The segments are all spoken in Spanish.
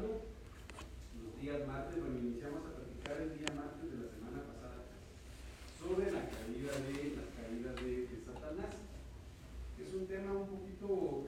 los días martes, lo iniciamos a platicar el día martes de la semana pasada, sobre la caída de, las caídas de, de Satanás. Es un tema un poquito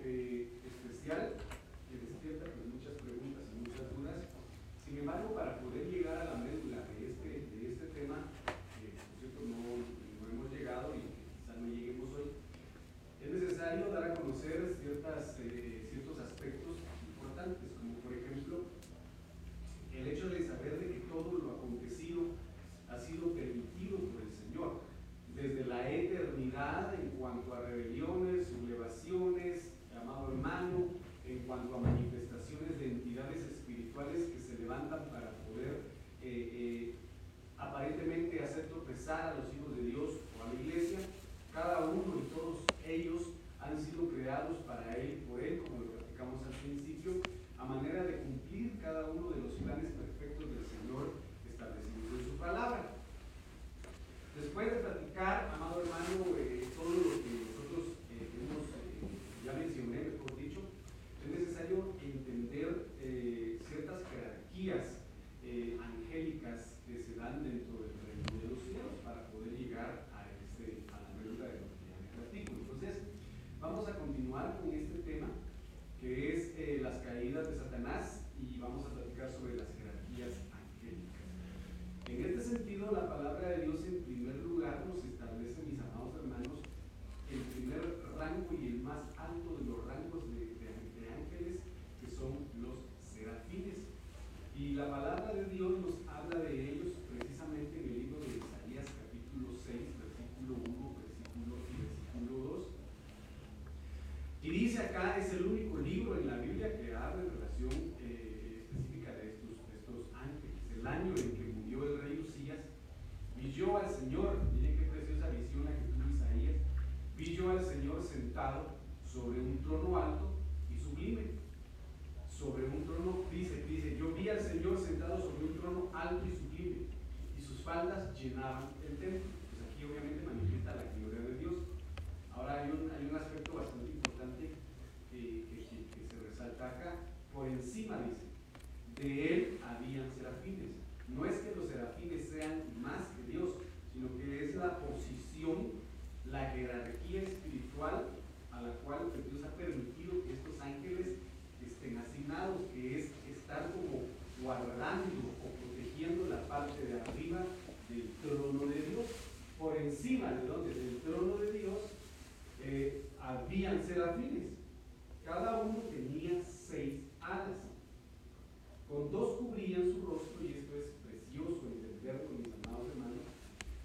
y esto es precioso entenderlo, mis amados hermanos,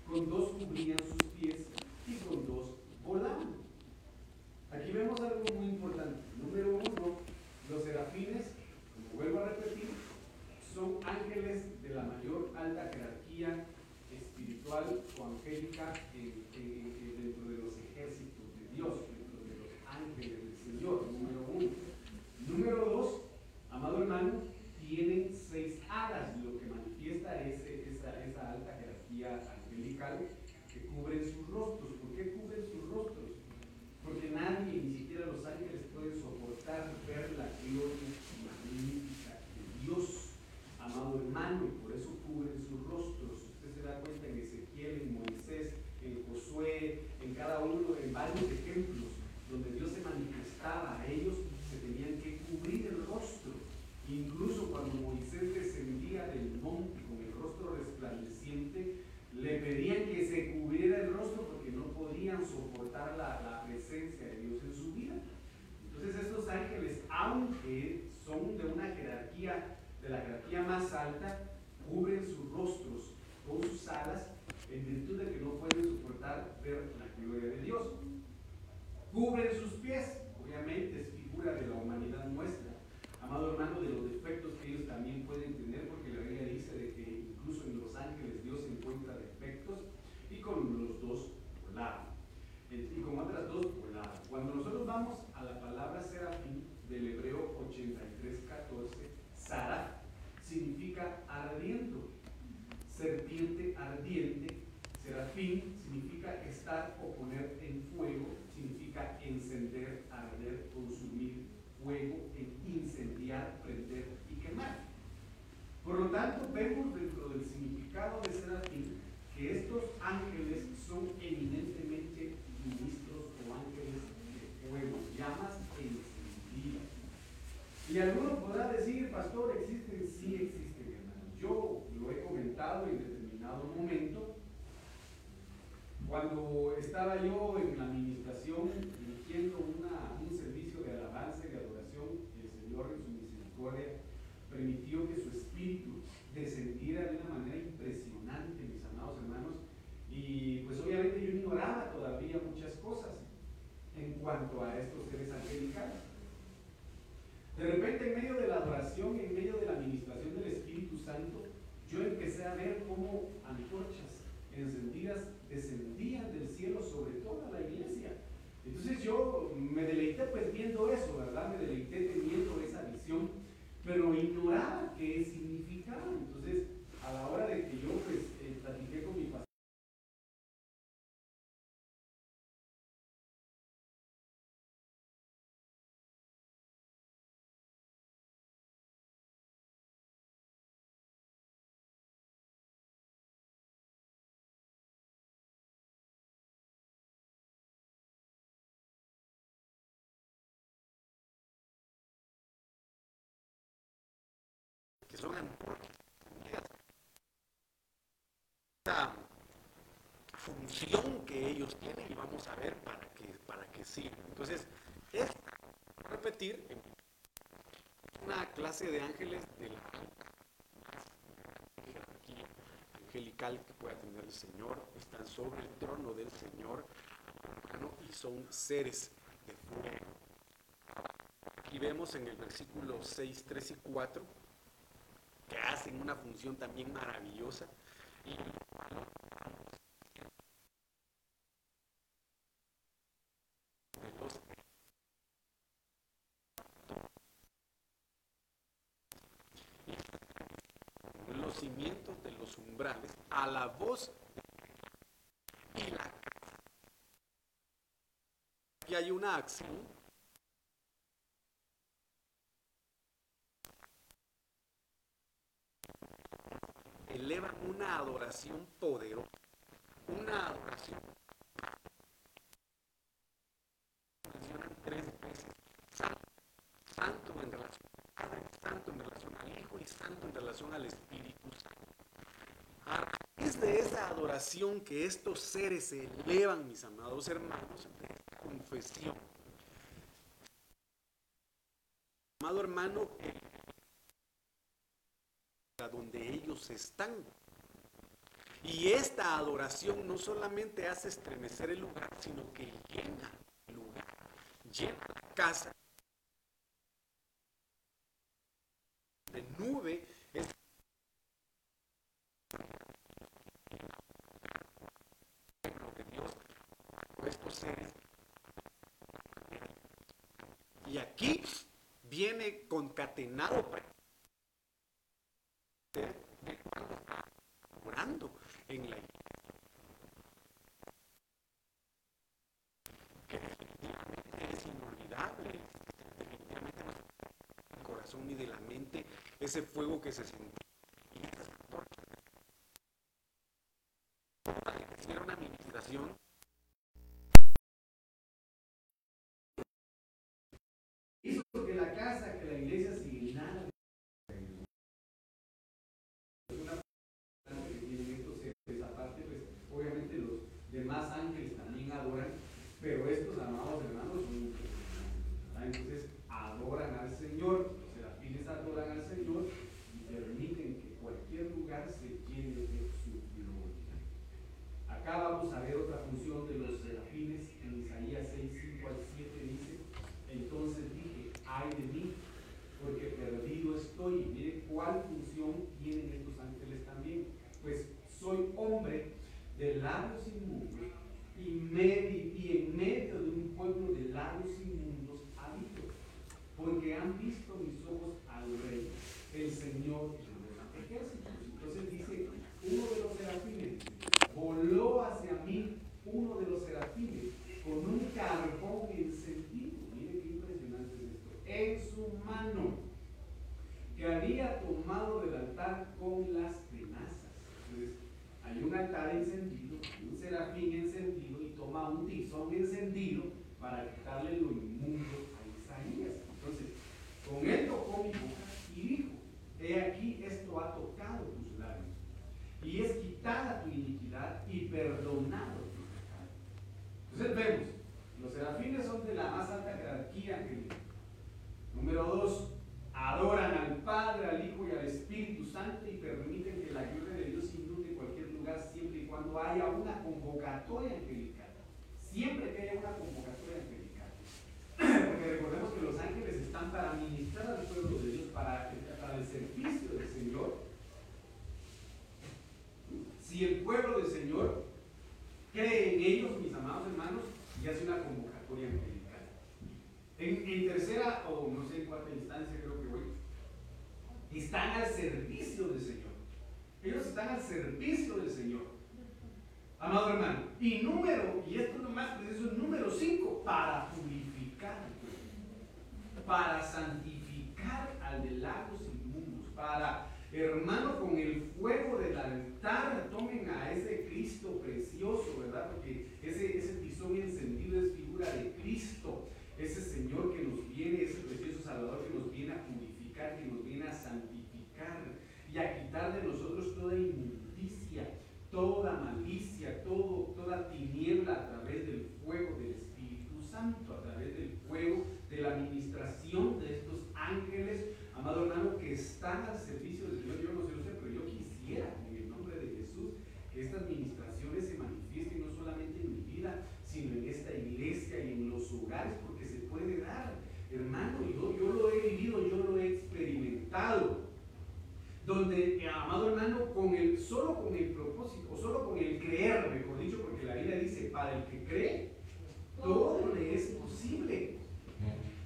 con dos cubrían Si alguno esta función que ellos tienen y vamos a ver para qué, para qué sirven. Entonces, esta, repetir, una clase de ángeles de la jerarquía angelical que pueda tener el Señor, están sobre el trono del Señor y son seres de fuego. Aquí vemos en el versículo 6, 3 y 4 que hacen una función también maravillosa y Dios y la casa. Aquí hay una acción. Elevan una adoración poderosa, una adoración. Mencionan tres veces santo, santo en relación al Padre, santo en relación al Hijo y santo en relación al Espíritu de esa adoración que estos seres se elevan, mis amados hermanos, de confesión. Amado hermano, eh, a donde ellos están. Y esta adoración no solamente hace estremecer el lugar, sino que llena el lugar, llena la casa, ese fuego que se sintió convocatoria angelical. Siempre que haya una convocatoria angelical. Porque recordemos que los ángeles están para ministrar al pueblo de Dios, para, para el servicio del Señor. Si el pueblo del Señor cree en ellos, mis amados hermanos, y hace una convocatoria angelical. En, tercera o no sé, en cuarta instancia creo que voy, están al servicio del Señor. Ellos están al servicio del Señor. Amado hermano. Y número, y esto es lo más preciso, número 5, para purificar, para santificar al de lagos inmundos, para, hermano, con el fuego del altar, tomen a ese Cristo precioso, ¿verdad? Porque ese, ese tizón encendido es figura de Cristo, ese Señor que nos viene, ese precioso Salvador que nos viene a purificar, que nos viene a santificar y a quitar de nosotros toda inmundicia, toda malicia, todo, toda tiniebla a través del fuego del Espíritu Santo, a través del fuego de la administración de estos ángeles, amado hermano, que están al servicio del Señor. Yo no sé usted, pero yo quisiera, en el nombre de Jesús, que estas administraciones se manifiesten no solamente en mi vida, sino en esta iglesia y en los hogares, porque se puede dar. Hermano, yo, yo lo he vivido, yo lo he experimentado donde, eh, amado hermano, con el, solo con el propósito, o solo con el creer, mejor dicho, porque la Biblia dice, para el que cree, todo le es posible.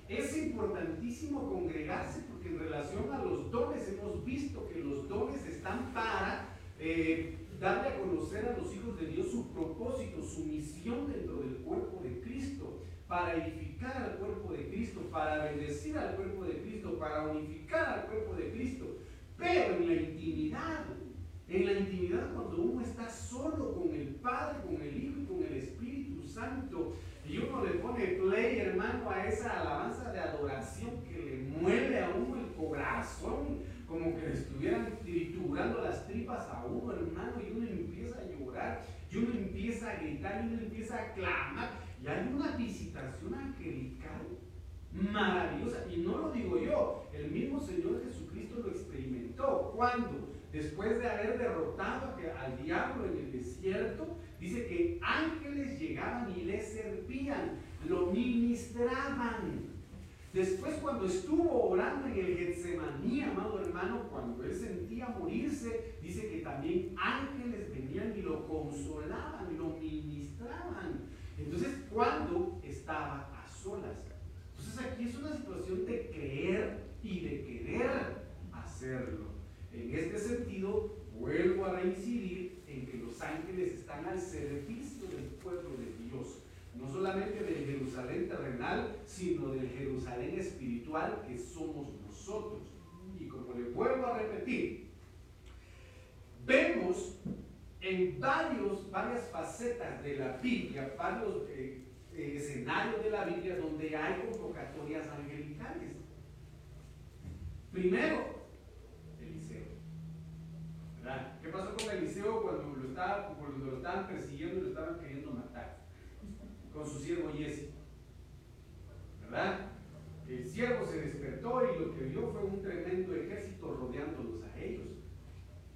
Es importantísimo congregarse porque en relación a los dones hemos visto que los dones están para eh, darle a conocer a los hijos de Dios su propósito, su misión dentro del cuerpo de Cristo, para edificar al cuerpo de Cristo, para bendecir al cuerpo de Cristo, para unificar al cuerpo de Cristo. Pero en la intimidad, en la intimidad cuando uno está solo con el Padre, con el Hijo y con el Espíritu Santo, y uno le pone play, hermano, a esa alabanza de adoración que le mueve a uno el corazón, como que le estuvieran triturando las tripas a uno, hermano, y uno empieza a llorar, y uno empieza a gritar, y uno empieza a clamar, y hay una visitación angelical maravillosa, y no lo digo yo, el mismo Señor Jesucristo lo experimentó. cuando Después de haber derrotado al diablo en el desierto, dice que ángeles llegaban y le servían, lo ministraban. Después cuando estuvo orando en el Getsemaní, amado hermano, cuando él sentía morirse, dice que también ángeles venían y lo consolaban, lo ministraban. Entonces, cuando estaba a solas, aquí es una situación de creer y de querer hacerlo. En este sentido, vuelvo a reincidir en que los ángeles están al servicio del pueblo de Dios. No solamente del Jerusalén terrenal, sino del Jerusalén espiritual que somos nosotros. Y como le vuelvo a repetir, vemos en varios, varias facetas de la Biblia, varios eh, escenario de la Biblia donde hay convocatorias angelicales. Primero. ¿Verdad? ¿Qué pasó con Eliseo cuando lo, estaban persiguiendo y lo estaban queriendo matar? Con su siervo Jesse. ¿Verdad? El siervo se despertó y lo que vio fue un tremendo ejército rodeándolos a ellos.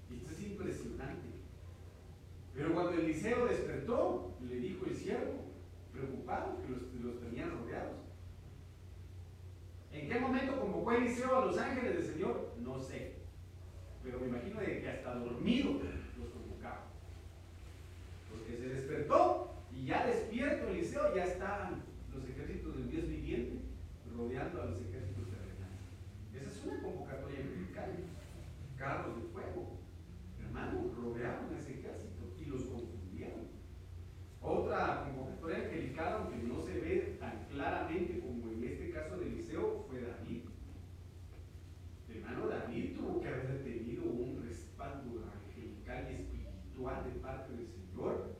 Y esto es impresionante. Pero cuando Eliseo despertó, le dijo el siervo, preocupado que los, los tenían rodeados. ¿En qué momento convocó Eliseo a los ángeles del Señor? No sé. Pero me imagino que hasta dormido los convocaba. Porque se despertó y ya despierto Eliseo, ya estaban los ejércitos del Dios viviente rodeando a los ejércitos terrenales. Esa es una convocatoria angelical. Carros de fuego. Hermano, rodearon a ese ejército y los confundieron. Otra convocatoria angelical, aunque no se ve tan claramente como en este caso de Eliseo, fue David. Hermano David tuvo que haber tenido un respaldo angelical y de parte del Señor.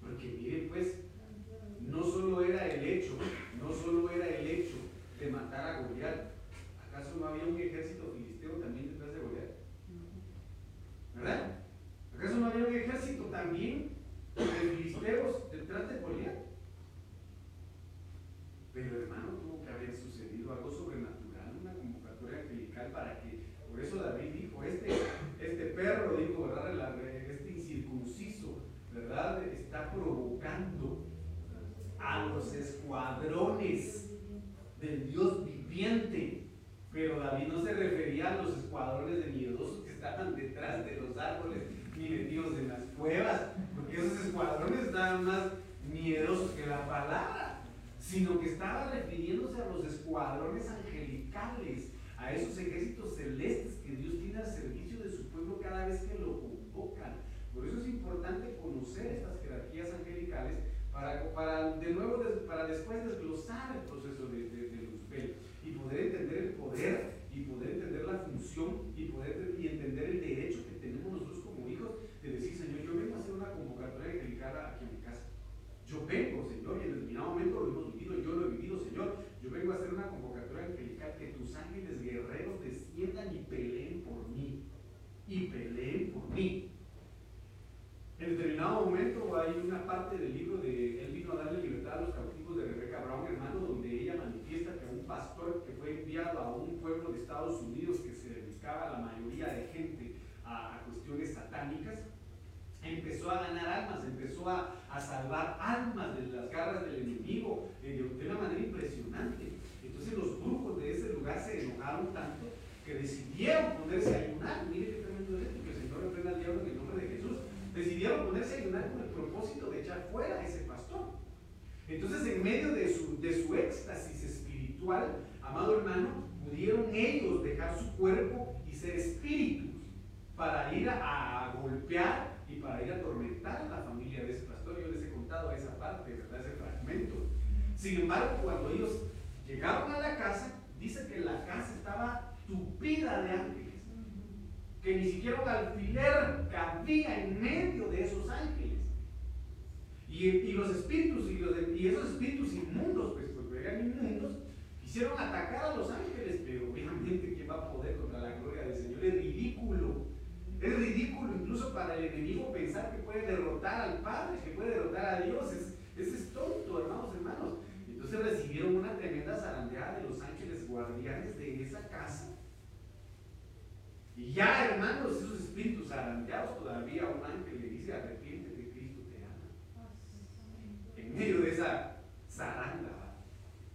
Porque miren pues,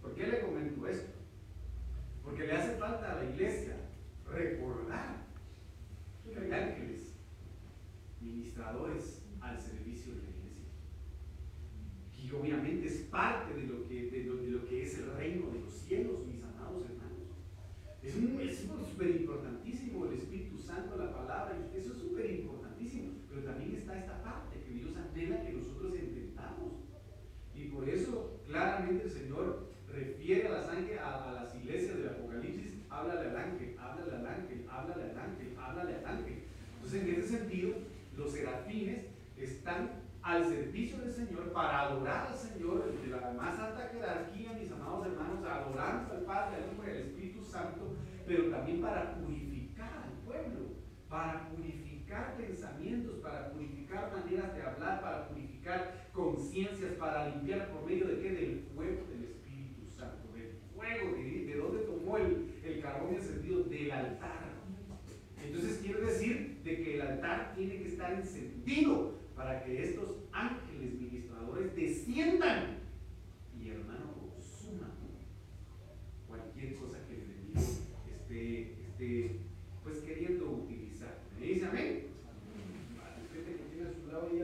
¿Por qué le comento esto? Porque le hace falta a la iglesia recordar hay ángeles, ministradores al servicio de la iglesia. Y obviamente es parte de lo que, que es el reino de los cielos, mis amados hermanos. Es súper importantísimo el Espíritu Santo, la palabra, eso es súper importantísimo. Pero también está esta parte que Dios anhela que nosotros entendamos. Por eso claramente el Señor refiere a las, a, a las iglesias del Apocalipsis, háblale al ángel, háblale al ángel, háblale al ángel háblale al ángel. Entonces, en ese sentido, los serafines están al servicio del Señor para adorar al Señor de la más alta jerarquía, mis amados hermanos, adorando al Padre, al Hijo y al Espíritu Santo, pero también para purificar al pueblo, para purificar pensamientos, para purificar maneras de hablar, para purificar conciencias, para limpiar por medio de qué? Del fuego del Espíritu Santo, del fuego, de, de dónde tomó el, el carbón encendido, del altar entonces quiero decir de que el altar tiene que estar encendido para que estos ángeles ministradores desciendan y hermano consuman cualquier cosa que el enemigo esté, esté pues queriendo utilizar. ¿Me dice amén? Vale, que tiene a su lado y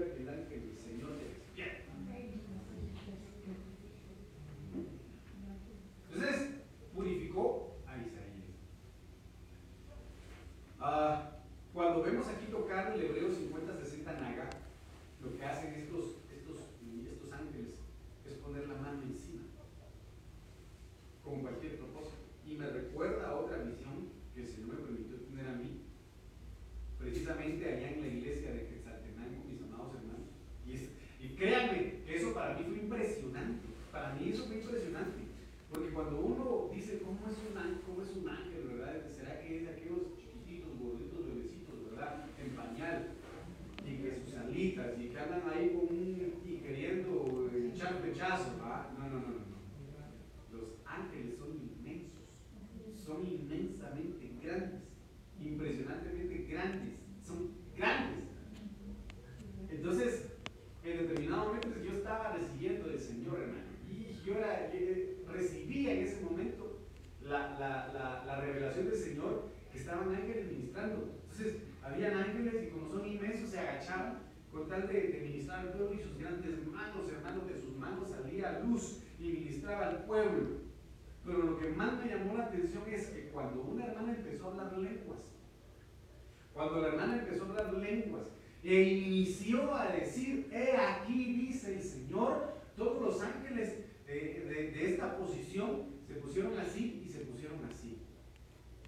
pusieron así y se pusieron así.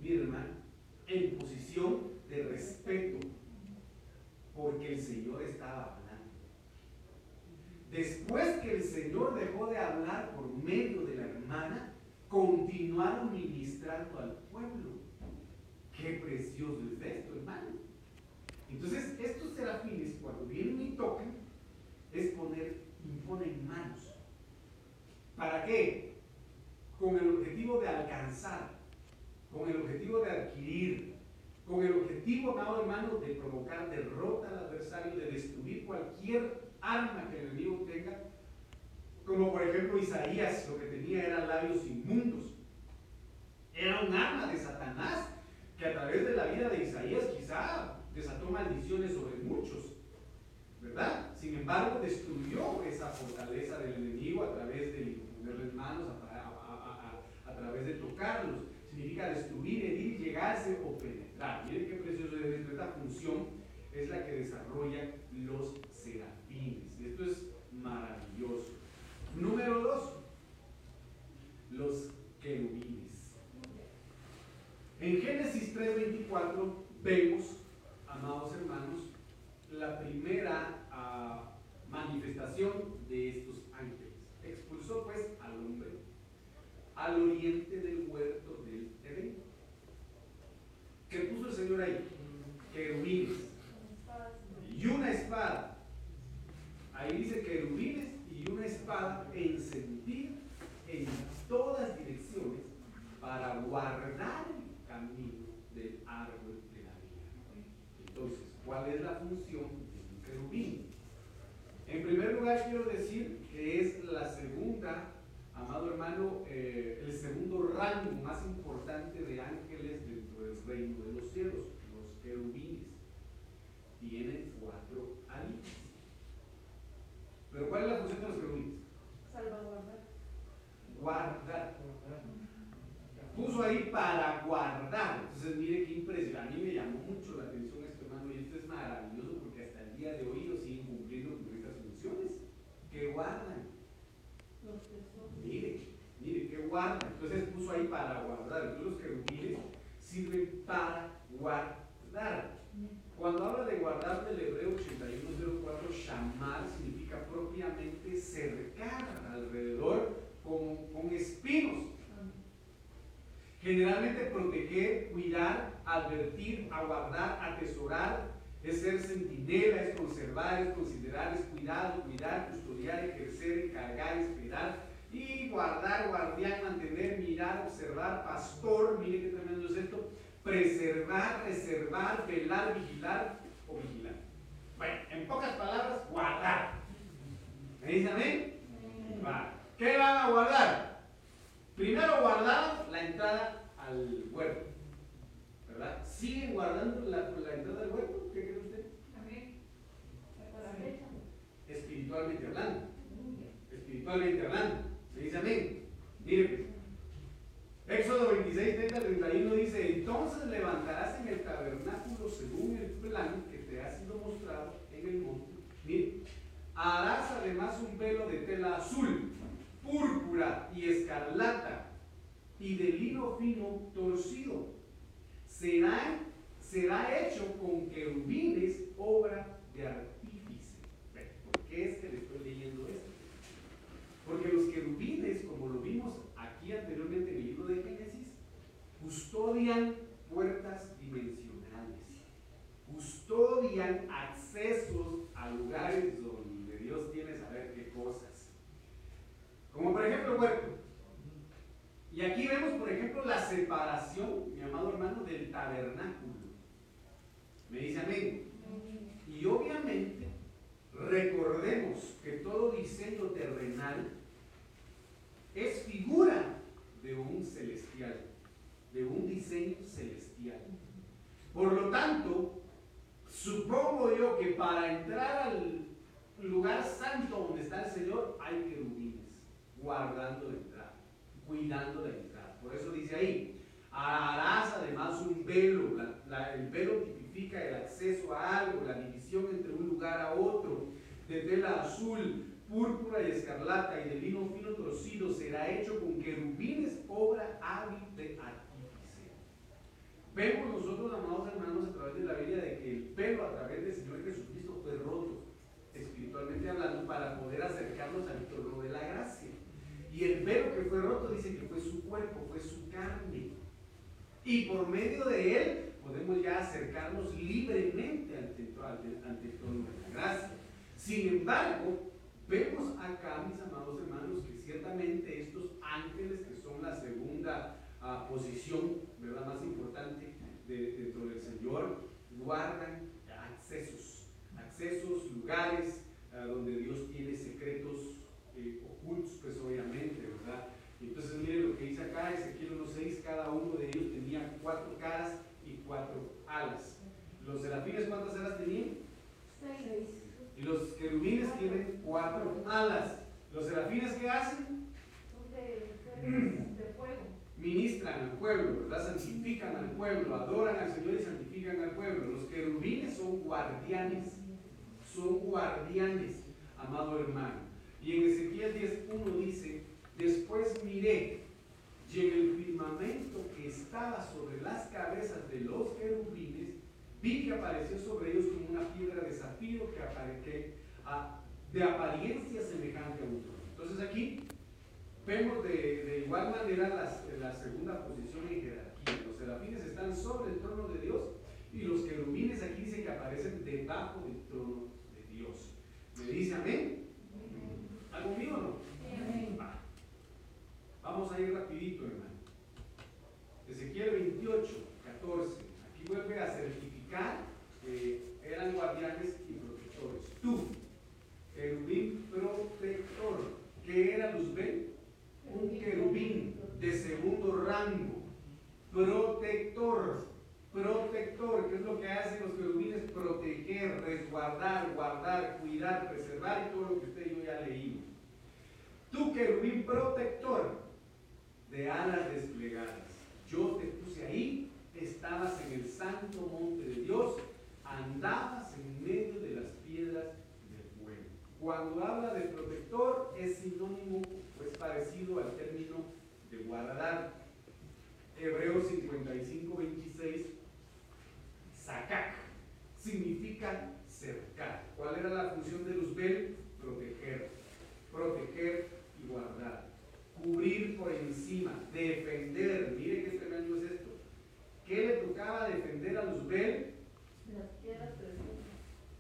Mire hermano, en posición de respeto, porque el Señor estaba hablando. Después que el Señor dejó de hablar por medio de la hermana, continuaron ministrando al pueblo. Qué precioso es esto, hermano. Entonces, estos serafines, cuando vienen y tocan, es poner, imponen manos. ¿Para qué? Con el objetivo de alcanzar con el objetivo de adquirir, con el objetivo amado hermano, de provocar derrota al adversario, de destruir cualquier arma que el enemigo tenga. Como por ejemplo Isaías, lo que tenía eran labios inmundos. Era un arma de Satanás que a través de la vida de Isaías quizá desató maldiciones sobre muchos. ¿Verdad? Sin embargo, destruyó esa fortaleza del enemigo a través de ponerles manos, a través de tocarlos significa destruir, herir, llegarse o penetrar. Miren qué precioso es esto. Esta función es la que desarrollan los serafines. Esto es maravilloso. Número dos, los querubines. En Génesis 3:24 vemos, amados hermanos, la primera ah, manifestación de estos ángeles. Expulsó pues al hombre al oriente del huerto del Edén. ¿Qué puso el Señor ahí? Querubines. Y una espada. Ahí dice querubines y una espada encendida en todas direcciones para guardar el camino del árbol de la vida. Entonces, ¿cuál es la función de un querubín? En primer lugar, quiero decir que es la segunda amado hermano, eh, el segundo rango más importante de ángeles dentro del reino de los cielos, los querubines. Tienen cuatro alitas. Pero ¿cuál es la función de los querubines? Salvaguardar. Guardar. Puso ahí para guardar. Entonces, mire qué impresión. A mí me llamó mucho la atención esto, hermano, y esto es maravilloso porque hasta el día de hoy lo siguen cumpliendo con estas funciones. Que guardan Mire, mire, que guarda. Entonces puso ahí para guardar. Entonces los querubines sirven para guardar. Cuando habla de guardar del hebreo 8104, shamar significa propiamente cercar alrededor con, con espinos. Generalmente proteger, cuidar, advertir, aguardar, atesorar, es ser sentinela, es conservar, es considerar, es cuidar, cuidar, custodiar, ejercer, encargar, esperar, y guardar, guardián, mantener, mirar, observar, pastor, mire qué tremendo es esto, preservar, reservar, velar, vigilar o vigilar. Bueno, en pocas palabras, guardar. ¿Me dicen amén? ¿Qué van a guardar? Primero guardaron la entrada al huerto. ¿Verdad? ¿Siguen guardando la, la entrada al huerto? ¿Qué cree usted? Amén. Espiritualmente hablando. Espiritualmente hablando dice amén. Mire pues. Éxodo 26, 30, 31 dice, entonces levantarás en el tabernáculo según el plan que te ha sido mostrado en el monte. Mire, harás además un velo de tela azul, púrpura y escarlata y de lino fino torcido. Será, será hecho con querubines, obra de artífice. ¿Por qué es que le estoy leyendo esto? Porque los querubines, como lo vimos anteriormente en el libro de Génesis, custodian puertas dimensionales, custodian accesos a lugares donde Dios tiene saber qué cosas. Como por ejemplo el huerto. Y aquí vemos, por ejemplo, la separación, mi amado hermano, del tabernáculo. Me dice amén. Y obviamente, recordemos que todo diseño terrenal es figura de un celestial, de un diseño celestial. Por lo tanto, supongo yo que para entrar al lugar santo donde está el Señor hay querubines, guardando la entrada, cuidando la entrada. Por eso dice ahí, harás además un velo, el velo tipifica el acceso a algo, la división entre un lugar a otro, de tela azul, púrpura y escarlata y de lino fino torcido será hecho con querubines, obra hábil de artífice. Vemos nosotros, amados hermanos, a través de la Biblia, de que el pelo a través del Señor Jesucristo fue roto, espiritualmente hablando, para poder acercarnos al trono de la gracia. Y el pelo que fue roto dice que fue su cuerpo, fue su carne. Y por medio de él podemos ya acercarnos libremente ante, ante el trono de la gracia. Sin embargo, Vemos acá, mis amados hermanos, que ciertamente estos ángeles, que son la segunda ah, posición, ¿verdad?, más importante dentro del Señor, guardan accesos, accesos, lugares donde Dios tiene secretos eh, ocultos, pues obviamente, ¿verdad? Entonces mire lo que dice acá, Ezequiel 1.6, cada uno de ellos tenía cuatro caras y cuatro alas. ¿Los serafines cuántas alas tenían? Seis. Y los querubines tienen cuatro alas. ¿Los serafines qué hacen? De, fuego. Ministran al pueblo, ¿verdad? Santifican al pueblo, adoran al Señor y santifican al pueblo. Los querubines son guardianes, son guardianes, amado hermano. Y en Ezequiel 10.1 dice, después miré y en el firmamento que estaba sobre las cabezas de los querubines, vi que apareció sobre ellos como una piedra de zafiro que, apareció de apariencia semejante a un trono. Entonces aquí vemos de, igual manera la segunda posición en jerarquía. Los serafines están sobre el trono de Dios y los querubines aquí dice que aparecen debajo del trono de Dios. ¿Me dice amén? ¿Algo mío o no? Vamos a ir rapidito, hermano. Ezequiel 28, 14. Aquí vuelve a que eran guardianes y protectores. Tú, querubín protector. ¿Qué era Luzbel? Un querubín de segundo rango. Protector. Protector, ¿qué es lo que hacen los querubines? Proteger, resguardar, guardar, cuidar, preservar y todo lo que usted y yo ya leímos. Tú, querubín protector de alas desplegadas. Yo te puse ahí, estabas en el santo monte de Dios, andabas en medio de las piedras del fuego. Cuando habla de protector es sinónimo, pues parecido al término de guardar. Hebreos 55, 26, Sakak significa cercar. ¿Cuál era la función de Luzbel? Proteger. Proteger y guardar cubrir por encima, defender. Mire qué tremendo es esto. ¿Qué le tocaba defender a Luzbel? Las piedras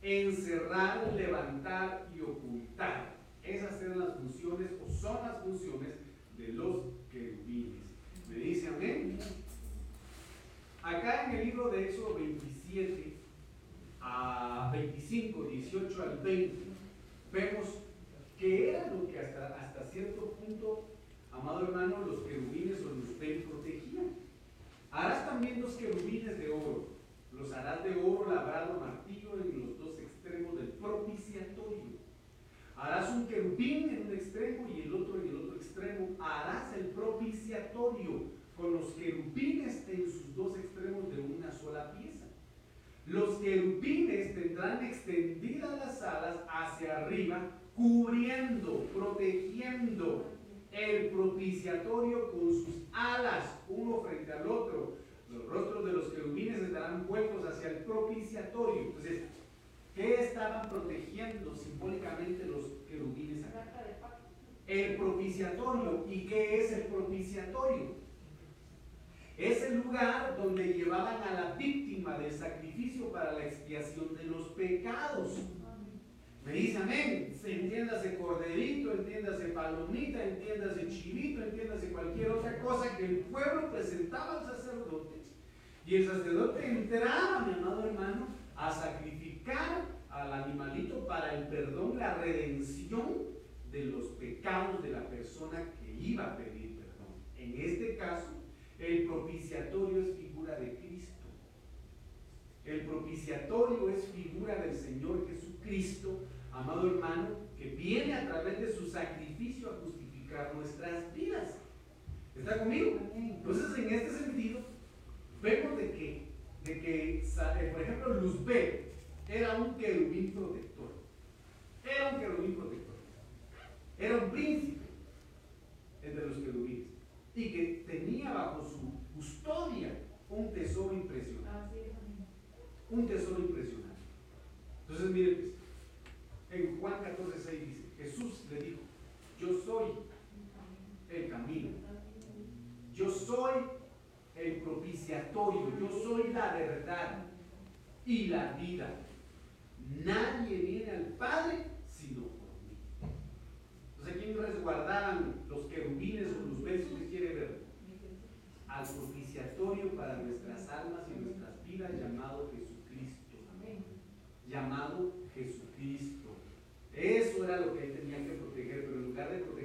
Encerrar, levantar y ocultar. Esas eran las funciones o son las funciones de los querubines. ¿Me dice amén? Acá en el libro de Éxodo 27 a 25, 18 al 20, vemos que era lo que hasta, hasta cierto punto Amado hermano, los querubines o los protegían. Harás también dos querubines de oro. Los harás de oro labrado martillo en los dos extremos del propiciatorio. Harás un querubín en un extremo y el otro en el otro extremo. Harás el propiciatorio con los querubines en sus dos extremos de una sola pieza. Los querubines tendrán extendidas las alas hacia arriba, cubriendo, protegiendo el propiciatorio con sus alas, uno frente al otro. Los rostros de los querubines estarán vueltos hacia el propiciatorio. Entonces, ¿qué estaban protegiendo simbólicamente los querubines acá? El propiciatorio. ¿Y qué es el propiciatorio? Es el lugar donde llevaban a la víctima del para la expiación de los pecados. Me dice amén. Entiéndase corderito, entiéndase palomita, entiéndase chivito, entiéndase cualquier otra cosa que el pueblo presentaba al sacerdote. Y el sacerdote entraba, mi amado hermano, a sacrificar al animalito para el perdón, la redención de los pecados de la persona que iba a pedir perdón. En este caso, el propiciatorio es figura de Cristo. El propiciatorio es figura del Señor Jesucristo amado hermano, que viene a través de su sacrificio a justificar nuestras vidas. ¿Está conmigo? Entonces, en este sentido, vemos de que, de que eh, por ejemplo, Luzbel era un querubín protector. Era un querubín protector. Era un príncipe entre los querubines. Y que tenía bajo su custodia un tesoro impresionante. Un tesoro impresionante. Entonces, mire, pues, en Juan 14, 6 dice, Jesús le dijo, yo soy el camino, yo soy el propiciatorio, yo soy la verdad y la vida. Nadie viene al Padre sino por mí. Entonces, ¿quién resguardaban los querubines o los besos que quiere ver? Al propiciatorio para nuestras almas y nuestras vidas llamado llamado Jesucristo. Eso era lo que él tenía que proteger, pero en lugar de proteger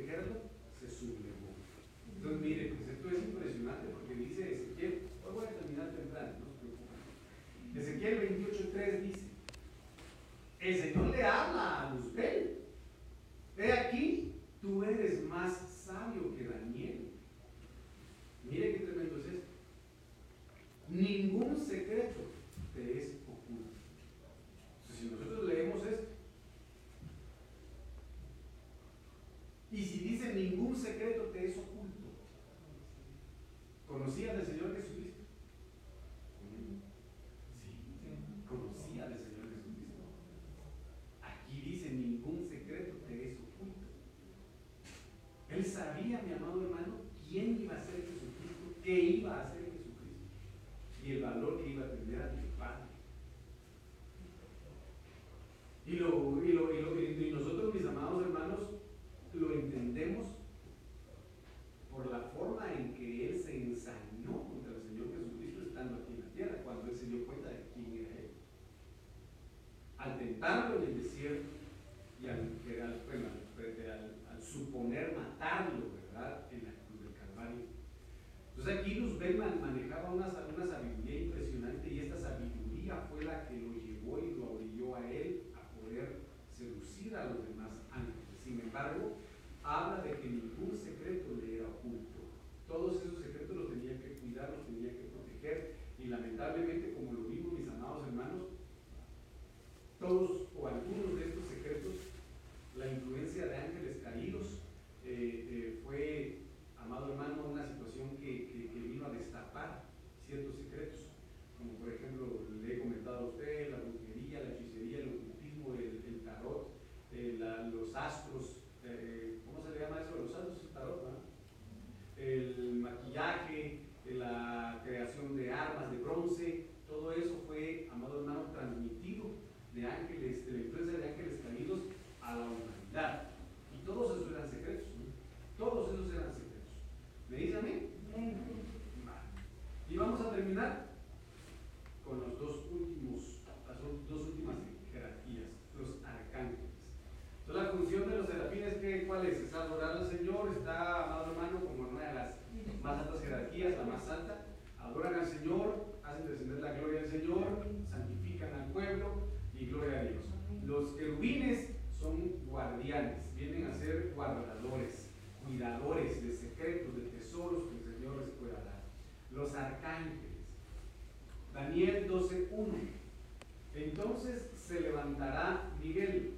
Miguel,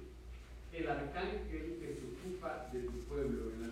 el arcángel que se ocupa de tu pueblo en la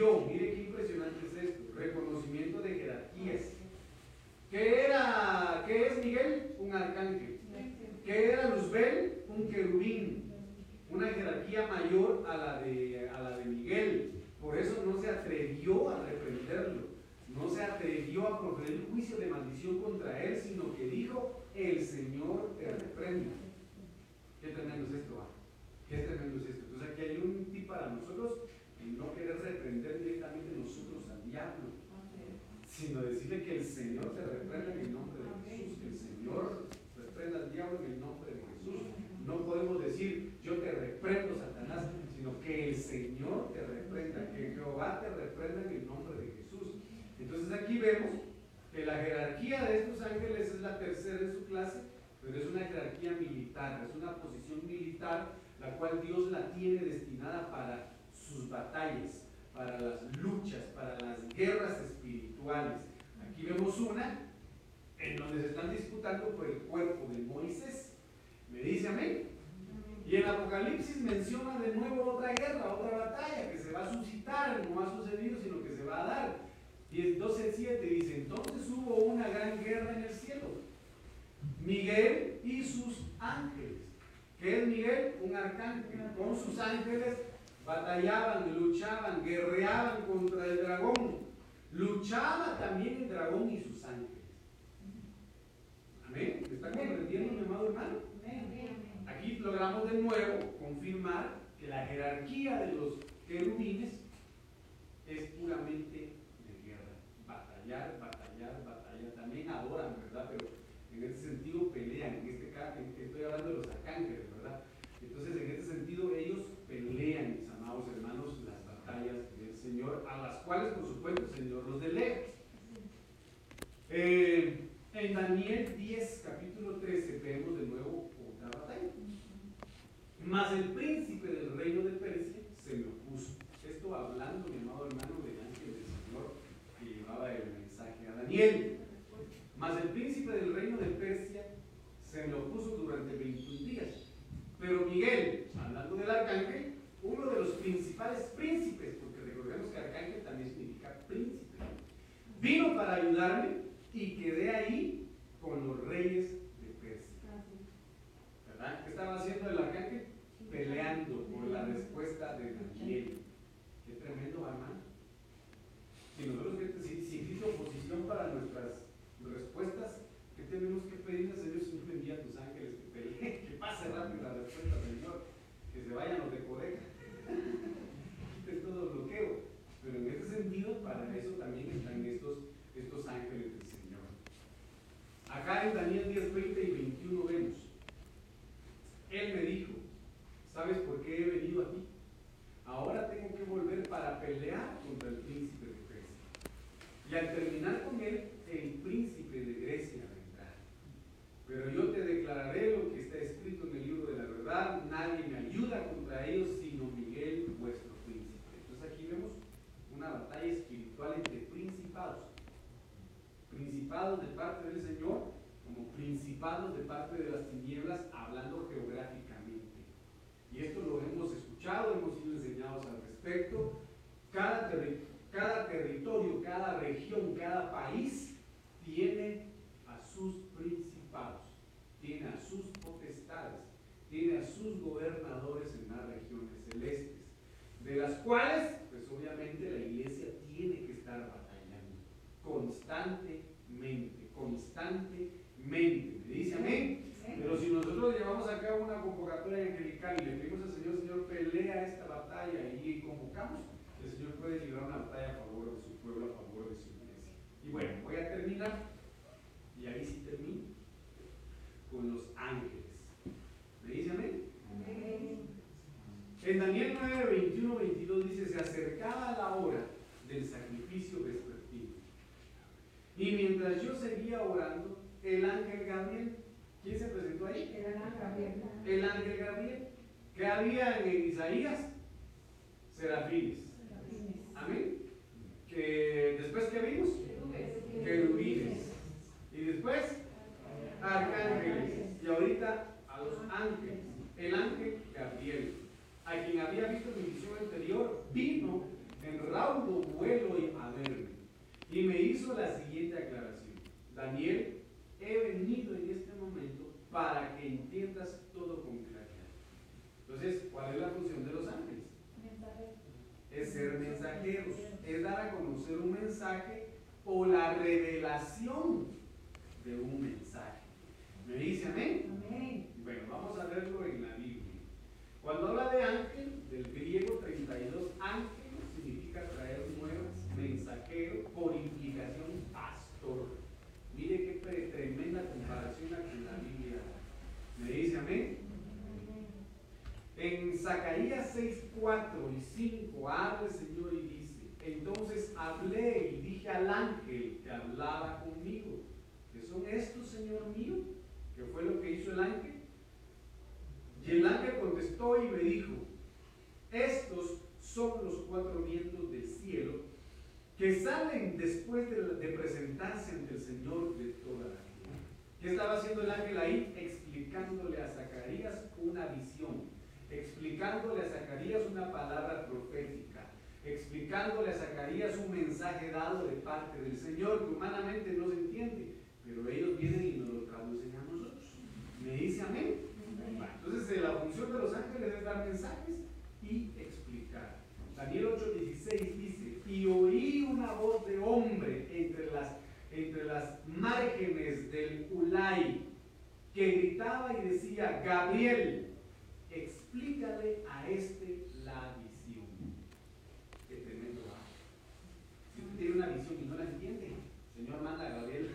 mire qué impresionante es esto, reconocimiento de jerarquías. ¿Qué era, qué es Miguel? Un arcángel. ¿Qué era Luzbel? Un querubín. Una jerarquía mayor a la de, a la de Miguel. Por eso no se atrevió a reprenderlo, no se atrevió a proferir juicio de maldición contra él, sino que dijo, el Señor te reprenda. Qué tremendo es esto. Ah. Qué tremendo es esto. Entonces aquí hay un tip para nosotros no querer reprender directamente nosotros al diablo, sino decirle que el Señor te reprenda en el nombre de Jesús, que el Señor reprenda al diablo en el nombre de Jesús. No podemos decir yo te reprendo, Satanás, sino que el Señor te reprenda, que Jehová te reprenda en el nombre de Jesús. Entonces aquí vemos que la jerarquía de estos ángeles es la tercera en su clase, pero es una jerarquía militar, es una posición militar la cual Dios la tiene destinada para sus batallas, para las luchas, para las guerras espirituales. Aquí vemos una en donde se están disputando por el cuerpo de Moisés. ¿Me dice amén? Y en Apocalipsis menciona de nuevo otra guerra, otra batalla que se va a suscitar, no ha sucedido, sino que se va a dar. Y 12.7 dice, entonces hubo una gran guerra en el cielo. Miguel y sus ángeles. ¿Qué es Miguel? Un arcángel. Con sus ángeles batallaban, luchaban, guerreaban contra el dragón. Luchaba también el dragón y sus ángeles. Amén. ¿Me está comprendiendo, mi amado hermano? Aquí logramos de nuevo confirmar que la jerarquía de los querubines es puramente de guerra. Batallar, batallar, batallar. También adoran, ¿verdad? Pero en ese sentido pelean. En este caso, estoy hablando de los arcángeles, ¿verdad? Entonces, en ese sentido, ellos pelean, mis amados hermanos, las batallas del Señor, a las cuales, por supuesto, Señor los delega. Eh, en Daniel 10, capítulo 13, vemos de nuevo otra batalla. Mas el príncipe del reino de Persia se me opuso. Esto hablando, mi amado hermano, del ángel del Señor que llevaba el mensaje a Daniel. Mas el príncipe del reino de Persia se me opuso durante 21 días. Pero Miguel, hablando del arcángel, uno de los principales príncipes, porque recordemos que arcángel vino para ayudarme y quedé ahí con los reyes de Persia. ¿Verdad? ¿Qué estaba haciendo el arcángel? Peleando por la respuesta de Daniel. Qué tremendo, hermano. Si nosotros, si, si existe oposición para nuestras respuestas, ¿qué tenemos que pedirle al Señor? Señor, envía a tus ángeles que peleen, que pase rápido la respuesta, Señor, que se vayan los de Codeca, quiten todo bloqueo. Pero en ese sentido, para eso también están estos, estos ángeles del Señor. Acá en Daniel 10, 20 y 21 vemos, Él me dijo, ¿sabes por qué he venido aquí? Ahora tengo que volver para pelear contra el príncipe de Grecia. Y al terminar con él, el príncipe de Grecia vendrá. Pero yo te declararé lo que está escrito en el libro de la verdad. Nadie me ayuda contra ellos sino Miguel, vuestro príncipe. Entonces aquí vemos una batalla espiritual entre principados. Principados de parte del Señor como principados de parte de las tinieblas, hablando geográficamente. Y esto lo hemos escuchado, hemos sido enseñados al respecto. Cada, terri cada territorio, cada región, cada país tiene a sus principados, tiene a sus potestades, tiene a sus gobernadores en las regiones celestes, de las cuales, pues obviamente la iglesia tiene que estar batallando constantemente, constantemente. ¿Me dice amén? Pero si nosotros llevamos a cabo una convocatoria angelical y le pedimos al Señor, Señor, pelea esta batalla y convocamos, el Señor puede librar una batalla a favor de su pueblo, a favor de su iglesia. Y bueno, voy a terminar, y ahí sí termino, con los ángeles. ¿Me dice amén? En Daniel 9, 21, 22 dice, se acercaba la hora del sacrificio vespertino. Y mientras yo seguía orando, el ángel Gabriel, ¿quién se presentó ahí? El ángel Gabriel. El ángel Gabriel. ¿Qué había en Isaías? Serafines. Amén. Que después que vimos? Querubines. Y después, arcángeles. Y ahorita a los ángeles. El ángel Gabriel, a quien había visto mi visión anterior, vino en raudo vuelo a verme. Y me hizo la siguiente aclaración. Daniel, he venido en este momento para que entiendas todo con claridad. Entonces, ¿cuál es la función de los ángeles? Es ser mensajeros, es dar a conocer un mensaje o la revelación de un mensaje. ¿Me dice amén? Amén. Bueno, vamos a verlo en la. Cuando habla de ángel, del griego 32, ángel significa traer nuevas, mensajero, por implicación pastor. Mire qué tremenda comparación aquí en la Biblia. ¿Me dice amén? En Zacarías 6, 4 y 5 habla el Señor y dice, entonces hablé y dije al ángel que hablaba conmigo, que son estos, Señor mío, que fue lo que hizo el ángel y el ángel contestó y me dijo, estos son los cuatro vientos del cielo que salen después de, presentarse ante el Señor de toda la tierra. ¿Qué estaba haciendo el ángel ahí? Explicándole a Zacarías una visión, explicándole a Zacarías una palabra profética, explicándole a Zacarías un mensaje dado de parte del Señor que humanamente no se entiende, pero ellos vienen y nos lo traducen a nosotros. ¿Me dice amén? Entonces, eh, la función de los ángeles es dar mensajes y explicar. Daniel 8:16 dice, y oí una voz de hombre entre las, entre las márgenes del Ulay, que gritaba y decía, Gabriel, explícale a este la visión. Qué tremendo. Si usted tiene una visión y no la entiende, Señor, manda a Gabriel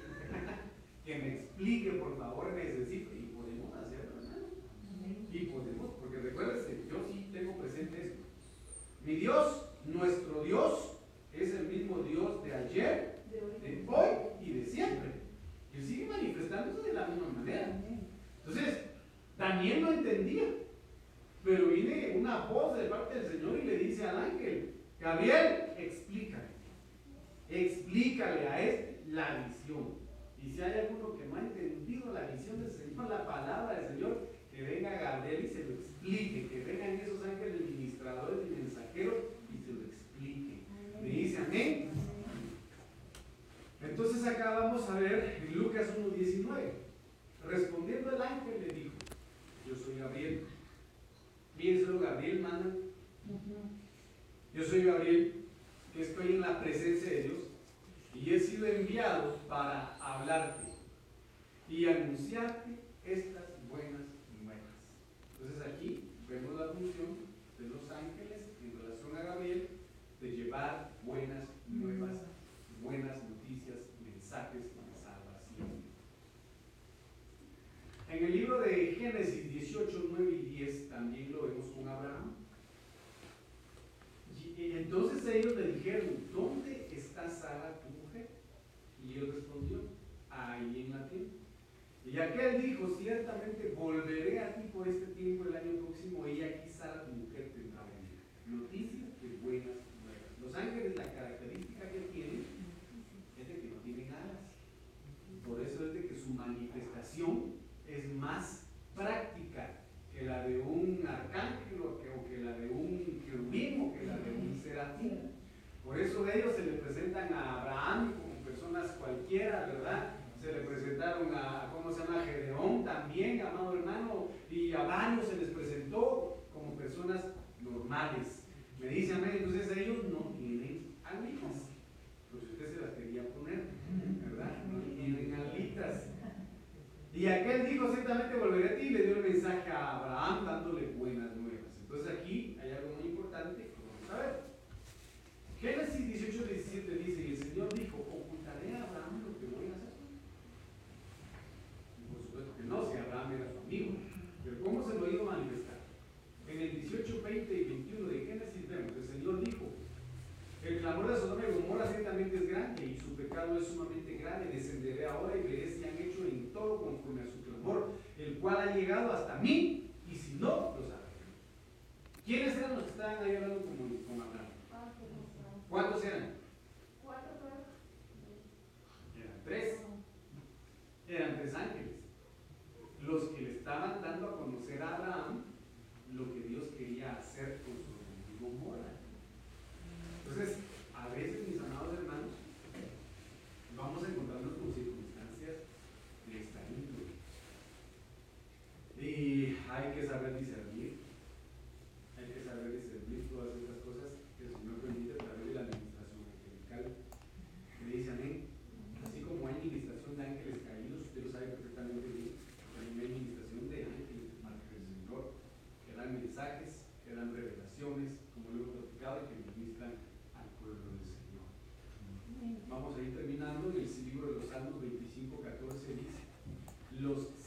que me explique, por favor, necesito y podemos, porque recuérdense, yo sí tengo presente esto. Mi Dios, nuestro Dios, es el mismo Dios de ayer, de hoy y de siempre. Y sigue manifestándose de la misma manera. Entonces, Daniel no entendía, pero viene una voz de parte del Señor y le dice al ángel, Gabriel, explícale, explícale a este la visión. Y si hay alguno que no ha entendido la visión del Señor, la palabra del Señor, que venga Gabriel y se lo explique, que vengan esos ángeles ministradores y y se lo explique. Me dice amén. Entonces acá vamos a ver en Lucas 1.19. Respondiendo el ángel le dijo, yo soy Gabriel. Bien, solo Gabriel manda. Yo soy Gabriel, que estoy en la presencia de Dios y he sido enviado para hablarte y anunciarte estas buenas entonces aquí vemos la función de los ángeles en relación a Gabriel de llevar buenas nuevas, buenas noticias, mensajes de salvación. En el libro de Génesis 18, 9 y 10 también lo vemos con Abraham. Y entonces ellos le dijeron, ¿dónde está Sara tu mujer? Y él respondió, ahí en la tienda. Y aquel dijo, ciertamente volveré a ti por este tiempo el año próximo y aquí Sara tu mujer tendrá. Noticias de buenas nuevas. Los ángeles, la característica que tienen es de que no tienen alas. Por eso es de que su manifestación es más práctica que la de un arcángel o que, la de un querubín o que la de un serafín. Por eso ellos se le presentan a Abraham como personas cualquiera, ¿verdad? Se le presentaron a, ¿cómo se llama? Gedeón también, amado hermano, y a varios se les presentó como personas normales. Me dice amén, entonces ellos no tienen alitas, pues usted se las quería poner, ¿verdad? No tienen alitas. Y aquel dijo, ciertamente volveré a ti, le dio el mensaje a Abraham dándole buenas nuevas. Entonces aquí hay algo muy importante, vamos a ver. Génesis 18, 17 dice, y el Señor dijo, ocultaré a Abraham lo que voy a hacer no, si Abraham era su amigo. Pero ¿cómo se lo iba a manifestar? En el 18, 20 y 21 de Génesis vemos, el Señor dijo, el clamor de Sodoma y Gomorra ciertamente es grande y su pecado es sumamente grande. Descenderé ahora y veré si han hecho en todo conforme a su clamor, el cual ha llegado hasta mí, y si no, lo sabré. ¿Quiénes eran los que estaban ahí hablando con, con Abraham? ¿Cuántos eran? Cuatro. Eran tres. Eran tres ángeles los que le estaban dando a conocer a Abraham lo que Dios quería hacer con su amigo Mora. Entonces, a veces, mis amados hermanos, vamos a encontrarnos con circunstancias de esta índole. Y hay que saber discernir, hay que saber discernir todas estas cosas que el Señor permite a través de la administración angelical. Me dice amén. Así como hay administración de ángeles caídos, usted lo sabe perfectamente bien administración de ángeles del Señor, que dan mensajes, que dan revelaciones, como lo hemos platicado, y que ministran al pueblo del Señor. Vamos a ir terminando en el libro de los Salmos 25, 14 dice, los